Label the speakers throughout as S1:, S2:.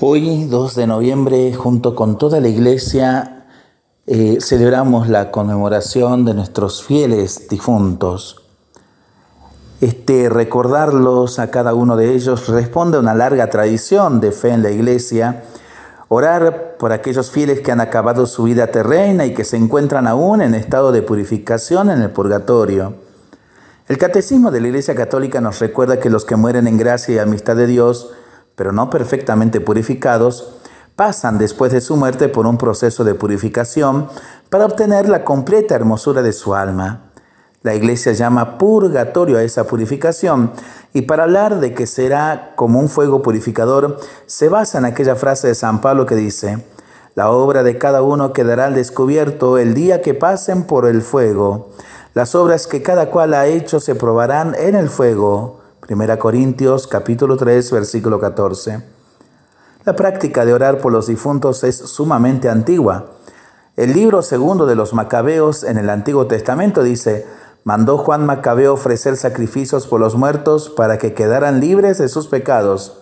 S1: Hoy, 2 de noviembre, junto con toda la iglesia, eh, celebramos la conmemoración de nuestros fieles difuntos. Este recordarlos a cada uno de ellos responde a una larga tradición de fe en la iglesia. Orar por aquellos fieles que han acabado su vida terrena y que se encuentran aún en estado de purificación en el purgatorio. El catecismo de la Iglesia Católica nos recuerda que los que mueren en gracia y amistad de Dios pero no perfectamente purificados, pasan después de su muerte por un proceso de purificación para obtener la completa hermosura de su alma. La iglesia llama purgatorio a esa purificación y para hablar de que será como un fuego purificador se basa en aquella frase de San Pablo que dice, la obra de cada uno quedará al descubierto el día que pasen por el fuego. Las obras que cada cual ha hecho se probarán en el fuego. Primera Corintios capítulo 3 versículo 14. La práctica de orar por los difuntos es sumamente antigua. El libro segundo de los Macabeos en el Antiguo Testamento dice, mandó Juan Macabeo ofrecer sacrificios por los muertos para que quedaran libres de sus pecados.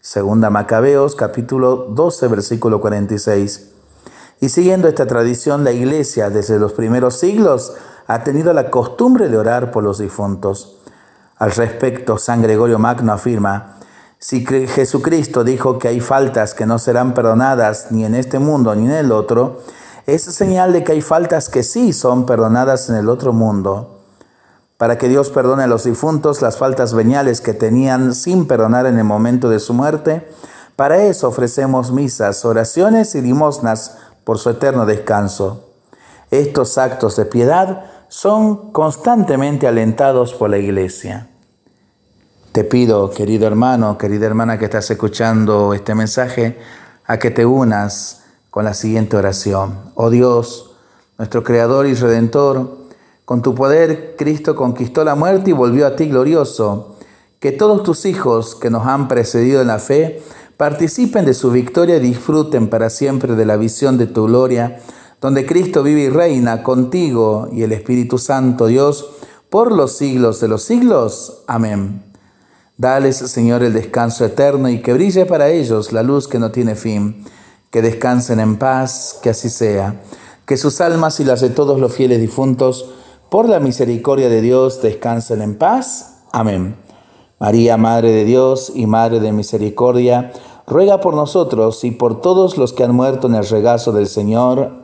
S1: Segunda Macabeos capítulo 12 versículo 46. Y siguiendo esta tradición, la iglesia desde los primeros siglos ha tenido la costumbre de orar por los difuntos. Al respecto, San Gregorio Magno afirma, si Jesucristo dijo que hay faltas que no serán perdonadas ni en este mundo ni en el otro, es señal de que hay faltas que sí son perdonadas en el otro mundo. Para que Dios perdone a los difuntos las faltas veniales que tenían sin perdonar en el momento de su muerte, para eso ofrecemos misas, oraciones y limosnas por su eterno descanso. Estos actos de piedad son constantemente alentados por la iglesia. Te pido, querido hermano, querida hermana que estás escuchando este mensaje, a que te unas con la siguiente oración. Oh Dios, nuestro Creador y Redentor, con tu poder Cristo conquistó la muerte y volvió a ti glorioso. Que todos tus hijos que nos han precedido en la fe participen de su victoria y disfruten para siempre de la visión de tu gloria donde Cristo vive y reina contigo y el Espíritu Santo, Dios, por los siglos de los siglos. Amén. Dales, Señor, el descanso eterno y que brille para ellos la luz que no tiene fin. Que descansen en paz, que así sea. Que sus almas y las de todos los fieles difuntos, por la misericordia de Dios, descansen en paz. Amén. María, Madre de Dios y Madre de Misericordia, ruega por nosotros y por todos los que han muerto en el regazo del Señor.